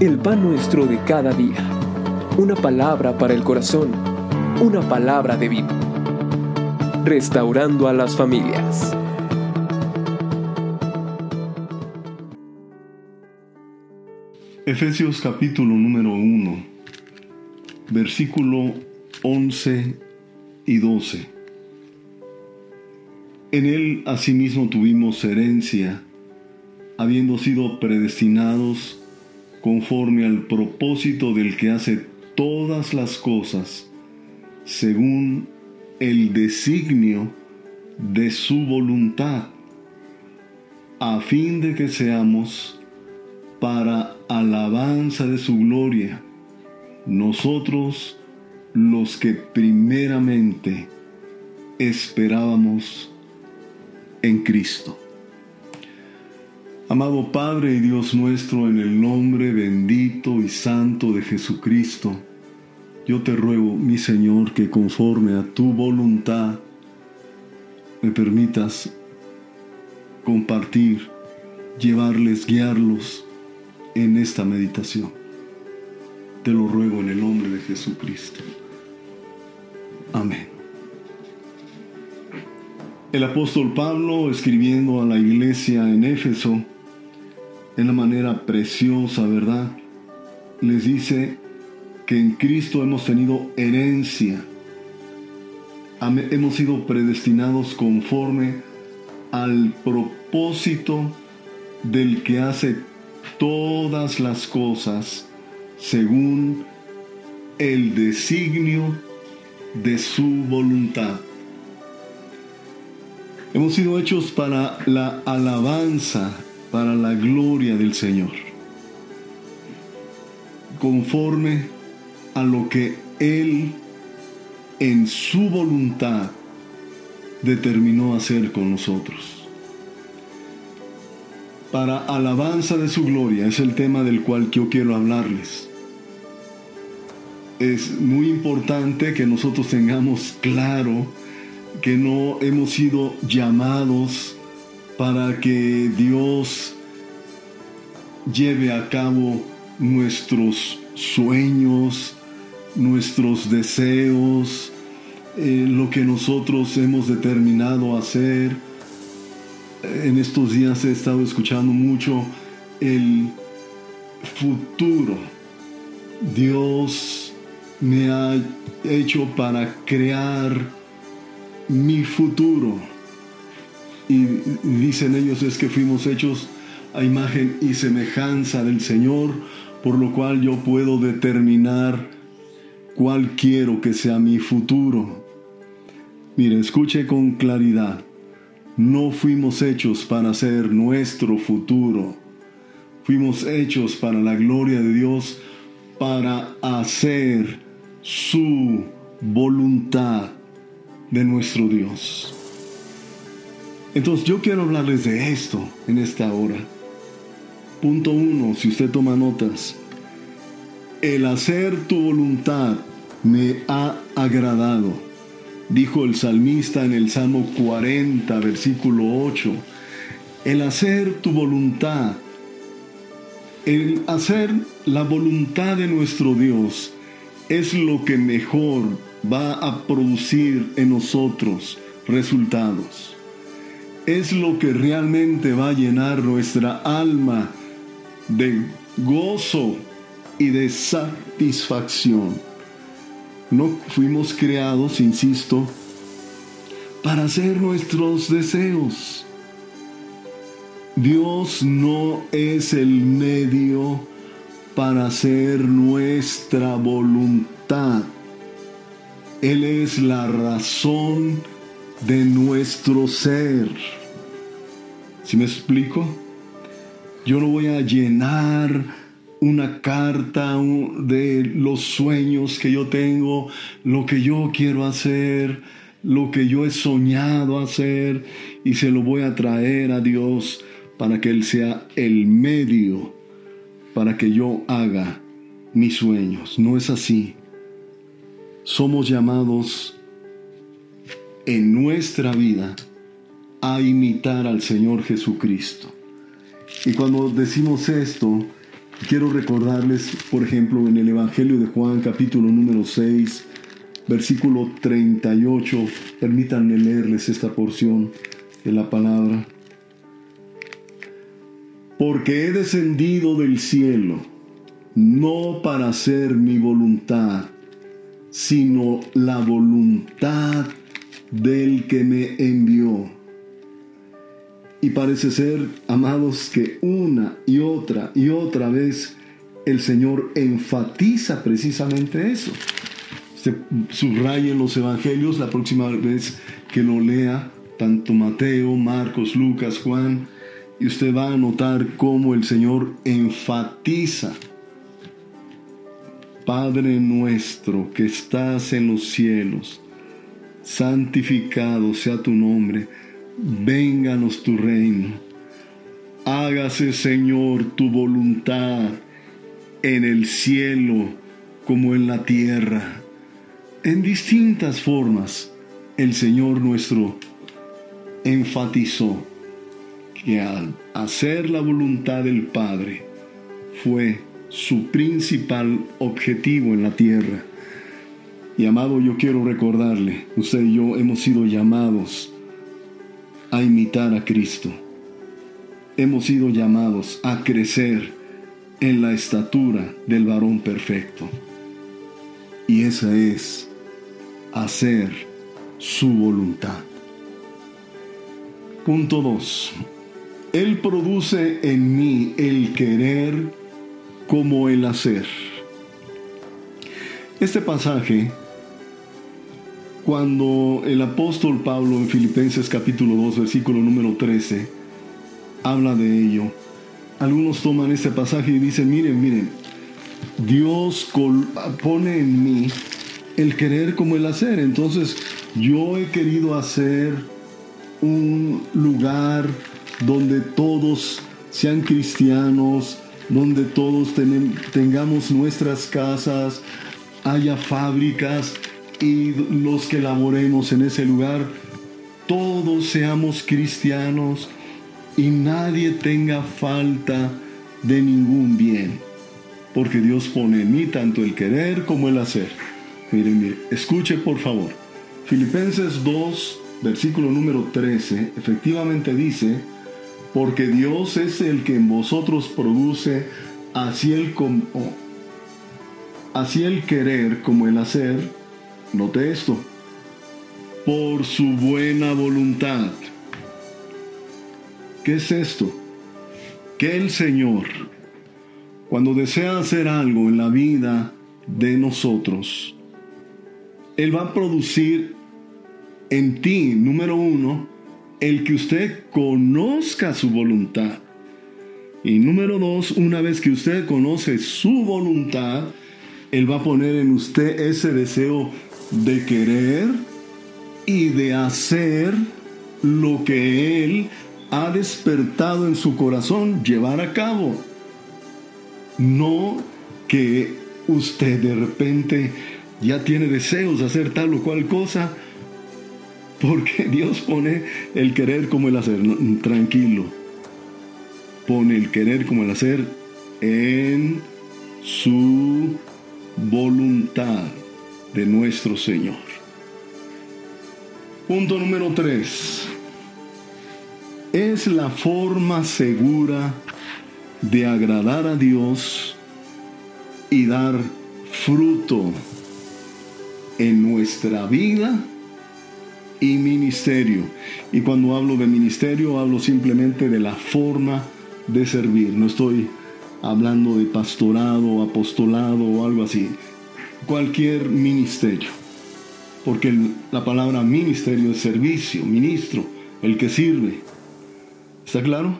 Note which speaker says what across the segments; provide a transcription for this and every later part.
Speaker 1: el pan nuestro de cada día. Una palabra para el corazón, una palabra de vida. Restaurando a las familias.
Speaker 2: Efesios capítulo número 1, versículo 11 y 12. En él asimismo tuvimos herencia, habiendo sido predestinados conforme al propósito del que hace todas las cosas según el designio de su voluntad, a fin de que seamos para alabanza de su gloria, nosotros los que primeramente esperábamos en Cristo. Amado Padre y Dios nuestro, en el nombre bendito y santo de Jesucristo, yo te ruego, mi Señor, que conforme a tu voluntad me permitas compartir, llevarles, guiarlos en esta meditación. Te lo ruego en el nombre de Jesucristo. Amén. El apóstol Pablo, escribiendo a la iglesia en Éfeso, en la manera preciosa, ¿verdad? Les dice que en Cristo hemos tenido herencia. Hemos sido predestinados conforme al propósito del que hace todas las cosas según el designio de su voluntad. Hemos sido hechos para la alabanza para la gloria del Señor, conforme a lo que Él en su voluntad determinó hacer con nosotros. Para alabanza de su gloria es el tema del cual yo quiero hablarles. Es muy importante que nosotros tengamos claro que no hemos sido llamados para que Dios lleve a cabo nuestros sueños, nuestros deseos, eh, lo que nosotros hemos determinado hacer. En estos días he estado escuchando mucho el futuro. Dios me ha hecho para crear mi futuro y dicen ellos es que fuimos hechos a imagen y semejanza del Señor, por lo cual yo puedo determinar cuál quiero que sea mi futuro. Mire, escuche con claridad. No fuimos hechos para ser nuestro futuro. Fuimos hechos para la gloria de Dios, para hacer su voluntad de nuestro Dios. Entonces yo quiero hablarles de esto en esta hora. Punto uno, si usted toma notas. El hacer tu voluntad me ha agradado, dijo el salmista en el Salmo 40, versículo 8. El hacer tu voluntad, el hacer la voluntad de nuestro Dios es lo que mejor va a producir en nosotros resultados es lo que realmente va a llenar nuestra alma de gozo y de satisfacción. No fuimos creados, insisto, para hacer nuestros deseos. Dios no es el medio para hacer nuestra voluntad. Él es la razón de nuestro ser. Si me explico? Yo no voy a llenar una carta de los sueños que yo tengo, lo que yo quiero hacer, lo que yo he soñado hacer, y se lo voy a traer a Dios para que Él sea el medio para que yo haga mis sueños. No es así. Somos llamados en nuestra vida a imitar al Señor Jesucristo. Y cuando decimos esto, quiero recordarles, por ejemplo, en el Evangelio de Juan, capítulo número 6, versículo 38, permítanme leerles esta porción de la palabra. Porque he descendido del cielo, no para hacer mi voluntad, sino la voluntad del que me envió. Y parece ser, amados, que una y otra y otra vez el Señor enfatiza precisamente eso. Se subraya en los evangelios la próxima vez que lo lea, tanto Mateo, Marcos, Lucas, Juan, y usted va a notar cómo el Señor enfatiza. Padre nuestro que estás en los cielos, santificado sea tu nombre, vénganos tu reino. Hágase, Señor, tu voluntad en el cielo como en la tierra. En distintas formas, el Señor nuestro enfatizó que al hacer la voluntad del Padre fue su principal objetivo en la tierra. Y amado, yo quiero recordarle, usted y yo hemos sido llamados a imitar a Cristo. Hemos sido llamados a crecer en la estatura del varón perfecto. Y esa es hacer su voluntad. Punto 2. Él produce en mí el querer como el hacer. Este pasaje, cuando el apóstol Pablo en Filipenses capítulo 2, versículo número 13, habla de ello, algunos toman este pasaje y dicen, miren, miren, Dios pone en mí el querer como el hacer. Entonces yo he querido hacer un lugar donde todos sean cristianos, donde todos tengamos nuestras casas, haya fábricas y los que laboremos en ese lugar, todos seamos cristianos y nadie tenga falta de ningún bien, porque Dios pone en mí tanto el querer como el hacer. Miren, miren, escuche por favor. Filipenses 2, versículo número 13, efectivamente dice, porque Dios es el que en vosotros produce así el, como, así el querer como el hacer, note esto, por su buena voluntad. ¿Qué es esto? Que el Señor, cuando desea hacer algo en la vida de nosotros, Él va a producir en ti, número uno, el que usted conozca su voluntad. Y número dos, una vez que usted conoce su voluntad, Él va a poner en usted ese deseo de querer y de hacer lo que Él ha despertado en su corazón llevar a cabo. No que usted de repente ya tiene deseos de hacer tal o cual cosa, porque Dios pone el querer como el hacer. tranquilo. Pone el querer como el hacer en su voluntad de nuestro Señor. Punto número 3. Es la forma segura de agradar a Dios y dar fruto en nuestra vida y ministerio. Y cuando hablo de ministerio, hablo simplemente de la forma de servir. No estoy hablando de pastorado, apostolado o algo así. Cualquier ministerio. Porque la palabra ministerio es servicio, ministro, el que sirve. ¿Está claro?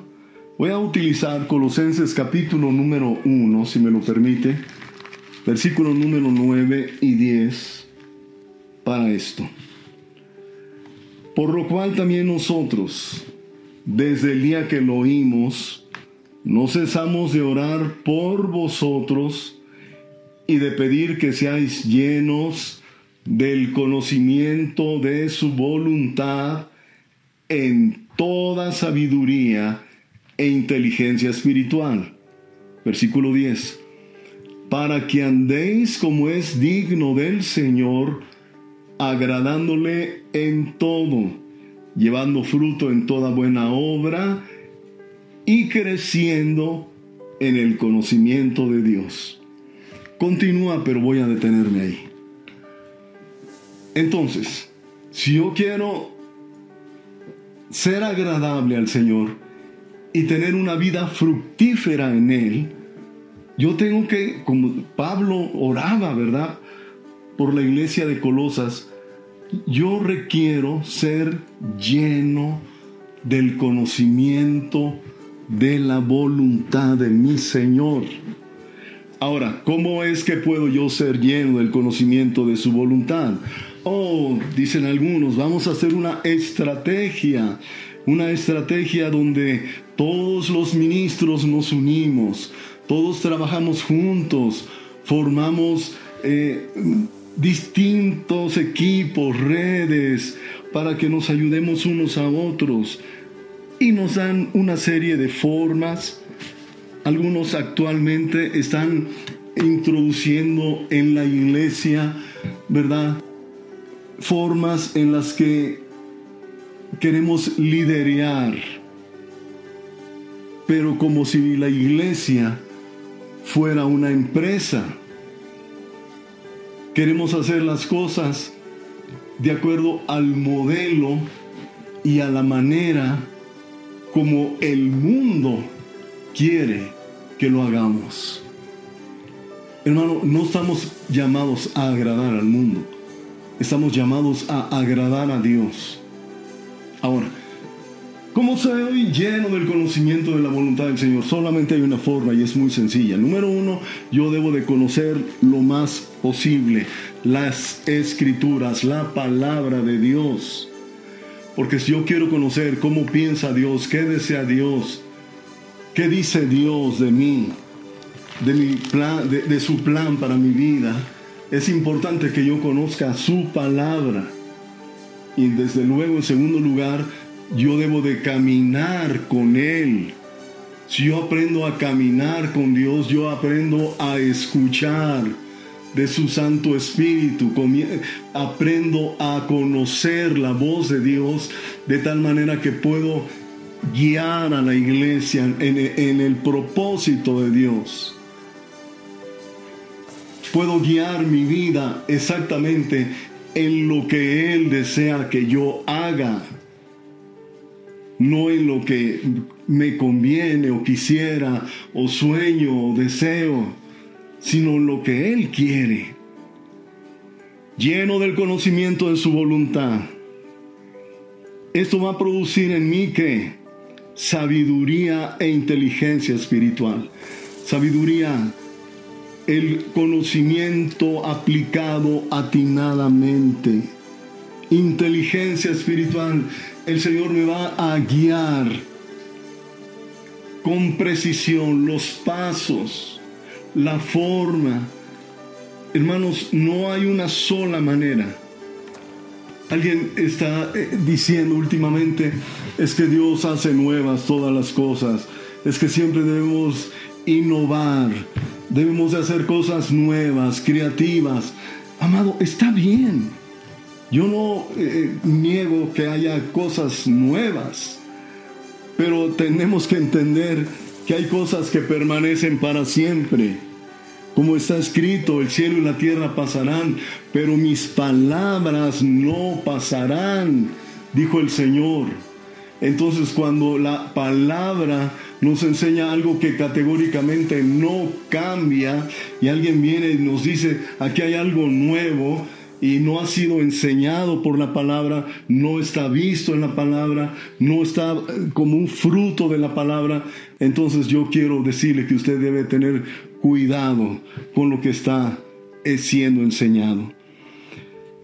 Speaker 2: Voy a utilizar Colosenses capítulo número 1, si me lo permite, versículos número 9 y 10 para esto. Por lo cual también nosotros, desde el día que lo oímos, no cesamos de orar por vosotros y de pedir que seáis llenos del conocimiento de su voluntad en toda sabiduría e inteligencia espiritual, Versículo 10. Para que andéis como es digno del Señor, agradándole en todo, llevando fruto en toda buena obra y creciendo en el conocimiento de Dios. Continúa, pero voy a detenerme ahí. Entonces, si yo quiero ser agradable al Señor y tener una vida fructífera en Él, yo tengo que, como Pablo oraba, ¿verdad? Por la iglesia de Colosas, yo requiero ser lleno del conocimiento de la voluntad de mi Señor. Ahora, ¿cómo es que puedo yo ser lleno del conocimiento de su voluntad? Oh, dicen algunos, vamos a hacer una estrategia, una estrategia donde todos los ministros nos unimos, todos trabajamos juntos, formamos eh, distintos equipos, redes, para que nos ayudemos unos a otros. Y nos dan una serie de formas. Algunos actualmente están introduciendo en la iglesia, ¿verdad? Formas en las que queremos liderar, pero como si la iglesia fuera una empresa. Queremos hacer las cosas de acuerdo al modelo y a la manera como el mundo quiere que lo hagamos. Hermano, no estamos llamados a agradar al mundo, estamos llamados a agradar a Dios. Ahora, ¿Cómo soy lleno del conocimiento de la voluntad del Señor? Solamente hay una forma y es muy sencilla. Número uno, yo debo de conocer lo más posible las escrituras, la palabra de Dios. Porque si yo quiero conocer cómo piensa Dios, qué desea Dios, qué dice Dios de mí, de, mi plan, de, su plan para mi vida, es importante que yo conozca su palabra. Y desde luego, en segundo lugar, yo debo de caminar con Él. Si yo aprendo a caminar con Dios, yo aprendo a escuchar de su Santo Espíritu, aprendo a conocer la voz de Dios de tal manera que puedo guiar a la iglesia en, el propósito de Dios. Puedo guiar mi vida exactamente en lo que Él desea que yo haga no en lo que me conviene o quisiera o sueño o deseo, sino en lo que Él quiere, lleno del conocimiento de su voluntad. Esto va a producir en mí que sabiduría e inteligencia espiritual. Sabiduría, el conocimiento aplicado atinadamente. Inteligencia espiritual, el Señor me va a guiar con precisión los pasos, la forma. Hermanos, no hay una sola manera. Alguien está eh, diciendo últimamente, es que Dios hace nuevas todas las cosas, es que siempre debemos innovar, debemos de hacer cosas nuevas, creativas. Amado, está bien yo no eh, niego que haya cosas nuevas, pero tenemos que entender que hay cosas que permanecen para siempre. Como está escrito, el cielo y la tierra pasarán, pero mis palabras no pasarán, dijo el Señor. Entonces cuando la palabra nos enseña algo que categóricamente no cambia y alguien viene y nos dice, aquí hay algo nuevo, y no ha sido enseñado por la palabra, no está visto en la palabra, no está eh, como un fruto de la palabra, entonces yo quiero decirle que usted debe tener cuidado con lo que está eh, siendo enseñado.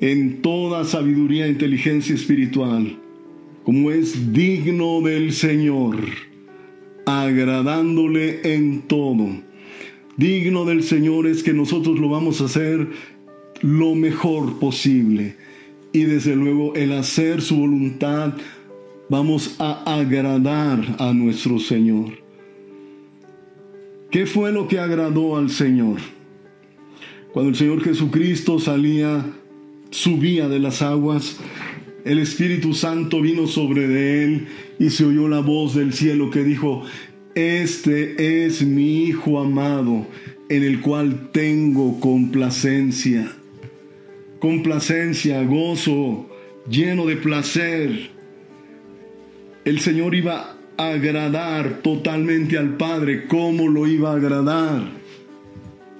Speaker 2: En toda sabiduría e inteligencia espiritual, como es digno del Señor, agradándole en todo. Digno del Señor es que nosotros lo vamos a hacer lo mejor posible. Y desde luego el hacer su voluntad, vamos a agradar a nuestro Señor. ¿Qué fue lo que agradó al Señor? Cuando el Señor Jesucristo salía, subía de las aguas, el Espíritu Santo vino sobre de él y se oyó la voz del cielo que dijo, Este es mi Hijo amado, en el cual tengo complacencia. Complacencia, gozo, lleno de placer. El Señor iba agradar totalmente al Padre. ¿Cómo lo iba a agradar?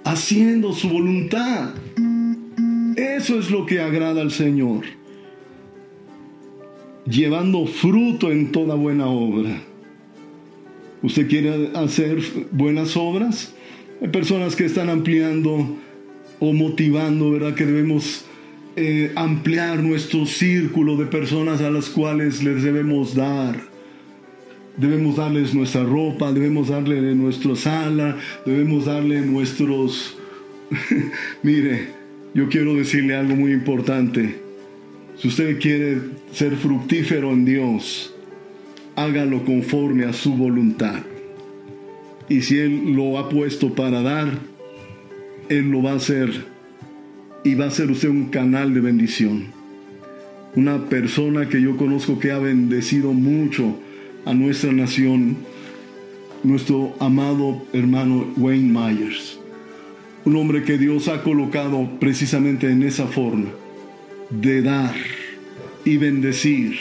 Speaker 2: Haciendo su voluntad. Eso es lo que agrada al Señor. Llevando fruto en toda buena obra. ¿Usted quiere hacer buenas obras? Hay personas que están ampliando o motivando, ¿verdad? Que debemos eh, ampliar nuestro círculo de personas a las cuales les debemos dar. Debemos darles nuestra ropa, debemos darle nuestra sala, debemos darle nuestros... Mire, yo quiero decirle algo muy importante. Si usted quiere ser fructífero en Dios, hágalo conforme a su voluntad. Y si Él lo ha puesto para dar, Él lo va a hacer. Y va a ser usted un canal de bendición. Una persona que yo conozco que ha bendecido mucho a nuestra nación, nuestro amado hermano Wayne Myers. Un hombre que Dios ha colocado precisamente en esa forma, de dar y bendecir.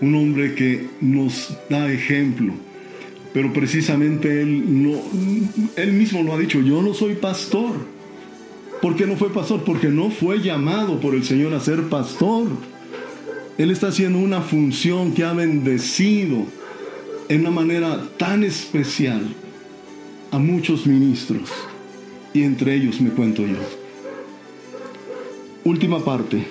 Speaker 2: Un hombre que nos da ejemplo pero precisamente él, no, él mismo lo ha dicho, yo no soy pastor. ¿Por qué no fue pastor? Porque no fue llamado por el Señor a ser pastor. Él está haciendo una función que ha bendecido en una manera tan especial a muchos ministros. Y entre ellos me cuento yo. Última parte.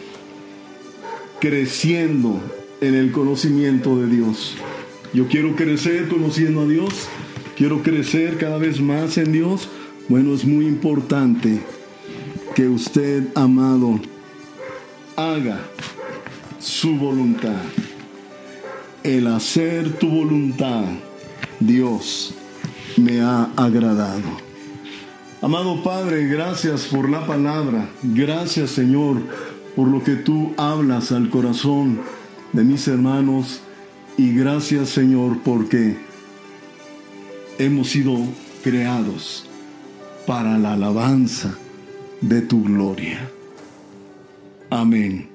Speaker 2: Creciendo en el conocimiento de Dios. Yo quiero crecer conociendo a Dios, quiero crecer cada vez más en Dios. Bueno, es muy importante que usted, amado, haga su voluntad. El hacer tu voluntad, Dios, me ha agradado. Amado Padre, gracias por la palabra. Gracias, Señor, por lo que tú hablas al corazón de mis hermanos y gracias Señor porque hemos sido creados para la alabanza de tu gloria. Amén